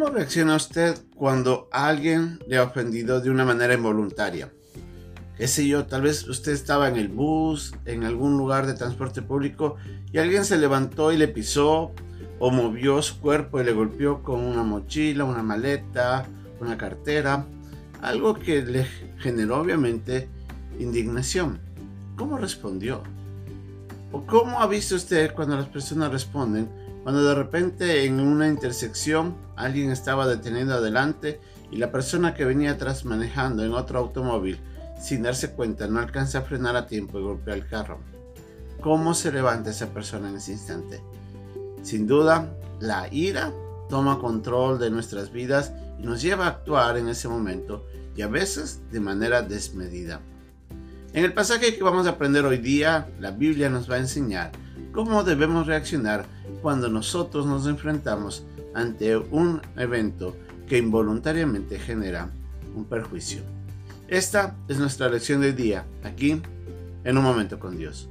¿Cómo reacciona usted cuando alguien le ha ofendido de una manera involuntaria? Qué sé yo, tal vez usted estaba en el bus, en algún lugar de transporte público y alguien se levantó y le pisó o movió su cuerpo y le golpeó con una mochila, una maleta, una cartera, algo que le generó obviamente indignación. ¿Cómo respondió? ¿O cómo ha visto usted cuando las personas responden cuando de repente en una intersección alguien estaba deteniendo adelante y la persona que venía atrás manejando en otro automóvil sin darse cuenta no alcanza a frenar a tiempo y golpea el carro. ¿Cómo se levanta esa persona en ese instante? Sin duda, la ira toma control de nuestras vidas y nos lleva a actuar en ese momento y a veces de manera desmedida. En el pasaje que vamos a aprender hoy día, la Biblia nos va a enseñar cómo debemos reaccionar cuando nosotros nos enfrentamos ante un evento que involuntariamente genera un perjuicio. Esta es nuestra lección del día, aquí en un momento con Dios.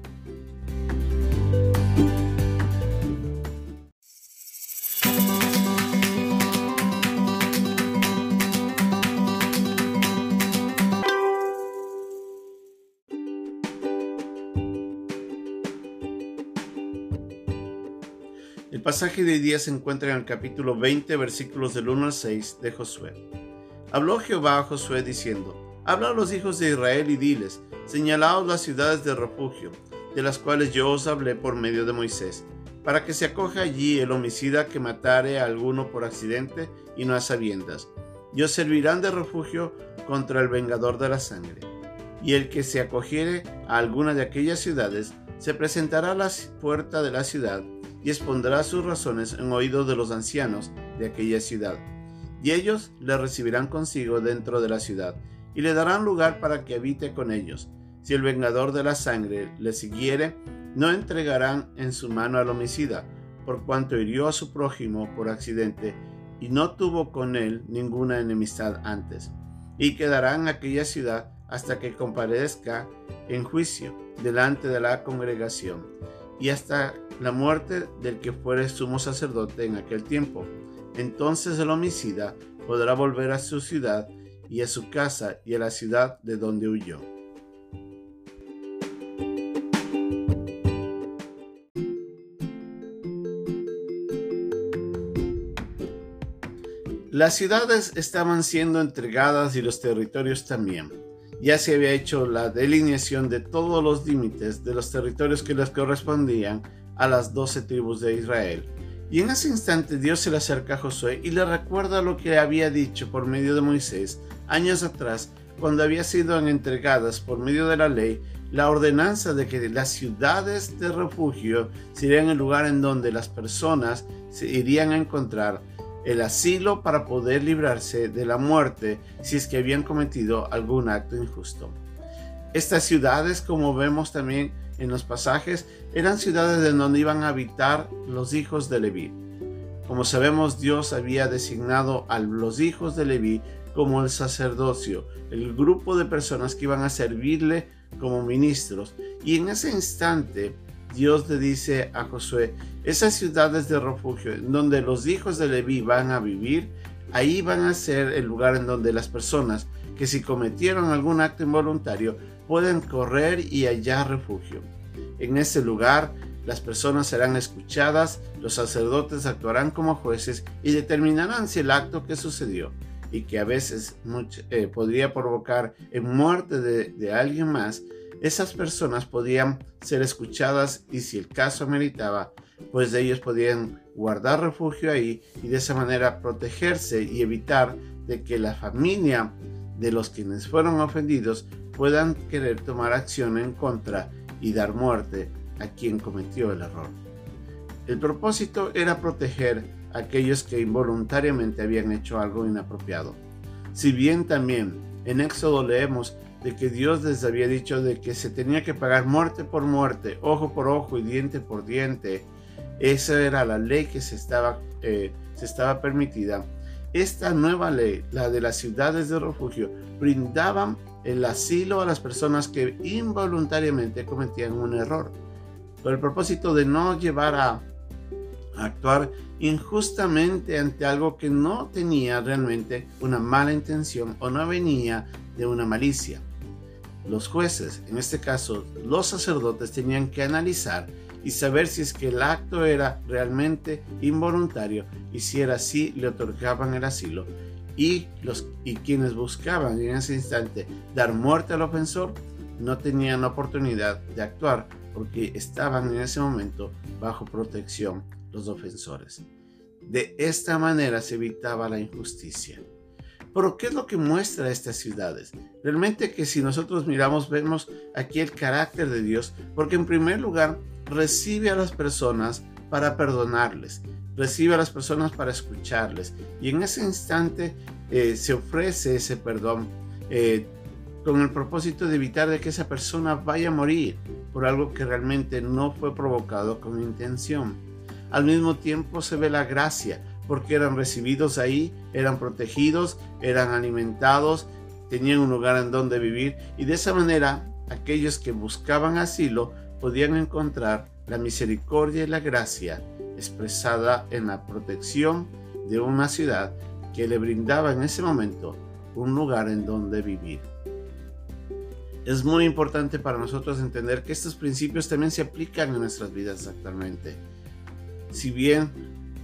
El pasaje de hoy día se encuentra en el capítulo 20, versículos del 1 al 6 de Josué. Habló Jehová a Josué diciendo, Habla a los hijos de Israel y diles, señalaos las ciudades de refugio, de las cuales yo os hablé por medio de Moisés, para que se acoja allí el homicida que matare a alguno por accidente y no a sabiendas. Y os servirán de refugio contra el vengador de la sangre. Y el que se acogiere a alguna de aquellas ciudades, se presentará a la puerta de la ciudad y expondrá sus razones en oído de los ancianos de aquella ciudad. Y ellos le recibirán consigo dentro de la ciudad, y le darán lugar para que habite con ellos. Si el vengador de la sangre le siguiere, no entregarán en su mano al homicida, por cuanto hirió a su prójimo por accidente, y no tuvo con él ninguna enemistad antes. Y quedarán en aquella ciudad hasta que comparezca en juicio delante de la congregación, y hasta la muerte del que fuere sumo sacerdote en aquel tiempo. Entonces el homicida podrá volver a su ciudad y a su casa y a la ciudad de donde huyó. Las ciudades estaban siendo entregadas y los territorios también. Ya se había hecho la delineación de todos los límites de los territorios que les correspondían a las doce tribus de Israel. Y en ese instante Dios se le acerca a Josué y le recuerda lo que había dicho por medio de Moisés años atrás, cuando había sido entregadas por medio de la ley la ordenanza de que las ciudades de refugio serían el lugar en donde las personas se irían a encontrar el asilo para poder librarse de la muerte si es que habían cometido algún acto injusto. Estas ciudades, como vemos también en los pasajes, eran ciudades en donde iban a habitar los hijos de Leví. Como sabemos, Dios había designado a los hijos de Leví como el sacerdocio, el grupo de personas que iban a servirle como ministros. Y en ese instante, Dios le dice a Josué, esas ciudades de refugio en donde los hijos de Leví van a vivir, ahí van a ser el lugar en donde las personas que si cometieron algún acto involuntario pueden correr y hallar refugio. En ese lugar las personas serán escuchadas, los sacerdotes actuarán como jueces y determinarán si el acto que sucedió y que a veces eh, podría provocar en muerte de, de alguien más, esas personas podían ser escuchadas y si el caso meritaba, pues ellos podían guardar refugio ahí y de esa manera protegerse y evitar de que la familia de los quienes fueron ofendidos puedan querer tomar acción en contra y dar muerte a quien cometió el error. El propósito era proteger a aquellos que involuntariamente habían hecho algo inapropiado. Si bien también en Éxodo leemos de que Dios les había dicho de que se tenía que pagar muerte por muerte, ojo por ojo y diente por diente, esa era la ley que se estaba, eh, se estaba permitida. Esta nueva ley, la de las ciudades de refugio, brindaban el asilo a las personas que involuntariamente cometían un error, con el propósito de no llevar a actuar injustamente ante algo que no tenía realmente una mala intención o no venía de una malicia. Los jueces, en este caso los sacerdotes, tenían que analizar y saber si es que el acto era realmente involuntario y si era así le otorgaban el asilo. Y, los, y quienes buscaban en ese instante dar muerte al ofensor no tenían oportunidad de actuar porque estaban en ese momento bajo protección los ofensores. De esta manera se evitaba la injusticia. Pero ¿qué es lo que muestra estas ciudades? Realmente que si nosotros miramos vemos aquí el carácter de Dios, porque en primer lugar recibe a las personas para perdonarles, recibe a las personas para escucharles y en ese instante eh, se ofrece ese perdón eh, con el propósito de evitar de que esa persona vaya a morir por algo que realmente no fue provocado con intención. Al mismo tiempo se ve la gracia, porque eran recibidos ahí, eran protegidos, eran alimentados, tenían un lugar en donde vivir y de esa manera aquellos que buscaban asilo podían encontrar la misericordia y la gracia expresada en la protección de una ciudad que le brindaba en ese momento un lugar en donde vivir. Es muy importante para nosotros entender que estos principios también se aplican en nuestras vidas actualmente. Si bien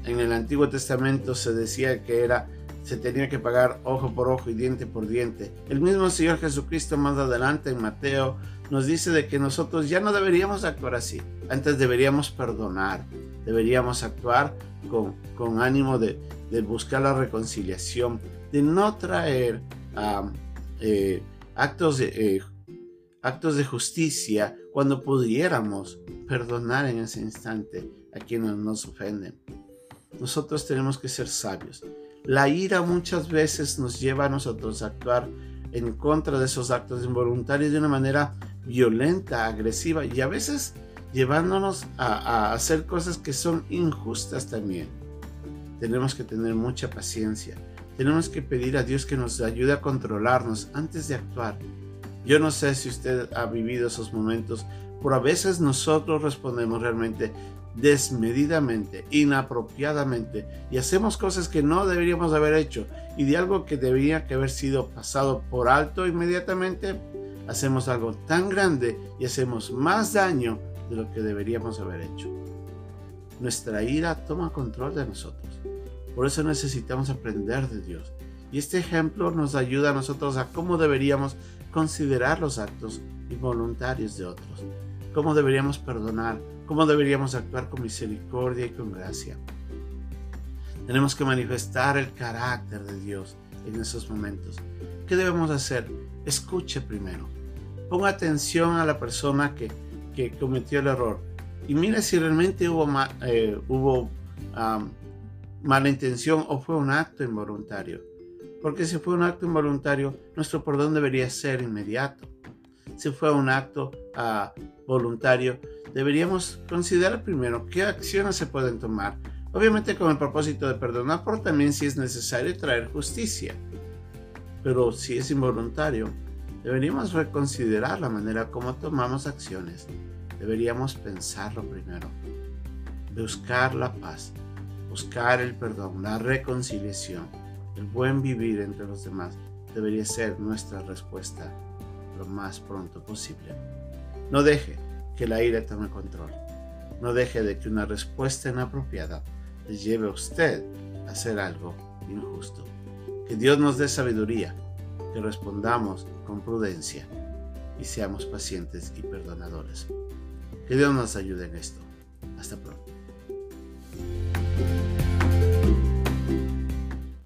en el Antiguo Testamento se decía que era se tenía que pagar ojo por ojo y diente por diente. El mismo Señor Jesucristo más adelante en Mateo nos dice de que nosotros ya no deberíamos actuar así. Antes deberíamos perdonar, deberíamos actuar con, con ánimo de, de, buscar la reconciliación, de no traer eh, actos, de, eh, actos de justicia cuando pudiéramos perdonar en ese instante a quienes nos ofenden. Nosotros tenemos que ser sabios. La ira muchas veces nos lleva a nosotros a actuar en contra de esos actos involuntarios de una manera violenta, agresiva y a veces llevándonos a, hacer cosas que son injustas también. Tenemos que tener mucha paciencia. Tenemos que pedir a Dios que nos ayude a controlarnos antes de actuar. Yo no sé si usted ha vivido esos momentos, pero a veces nosotros respondemos realmente desmedidamente, inapropiadamente y hacemos cosas que no deberíamos haber hecho y de algo que debería que haber sido pasado por alto inmediatamente, hacemos algo tan grande y hacemos más daño de lo que deberíamos haber hecho. Nuestra ira toma control de nosotros. Por eso necesitamos aprender de Dios. Y este ejemplo nos ayuda a nosotros a cómo deberíamos considerar los actos involuntarios de otros, cómo deberíamos perdonar, cómo deberíamos actuar con misericordia y con gracia. Tenemos que manifestar el carácter de Dios en esos momentos. ¿Qué debemos hacer? Escuche primero. Ponga atención a la persona que, que cometió el error y mire si realmente hubo, eh, hubo mala intención o fue un acto involuntario. Porque si fue un acto involuntario, nuestro perdón debería ser inmediato. Si fue un acto uh, voluntario, deberíamos considerar primero qué acciones se pueden tomar, obviamente con el propósito de perdonar, pero también si es necesario traer justicia. Pero si es involuntario, deberíamos reconsiderar la manera como tomamos acciones. Deberíamos pensarlo primero. Buscar la paz, buscar el perdón, la reconciliación, el buen vivir entre los demás debería ser nuestra respuesta lo más pronto posible. No deje que la ira tome control. No deje de que una respuesta inapropiada le lleve a usted a hacer algo injusto. Que Dios nos dé sabiduría, que respondamos con prudencia y seamos pacientes y perdonadores. Que Dios nos ayude en esto. Hasta pronto.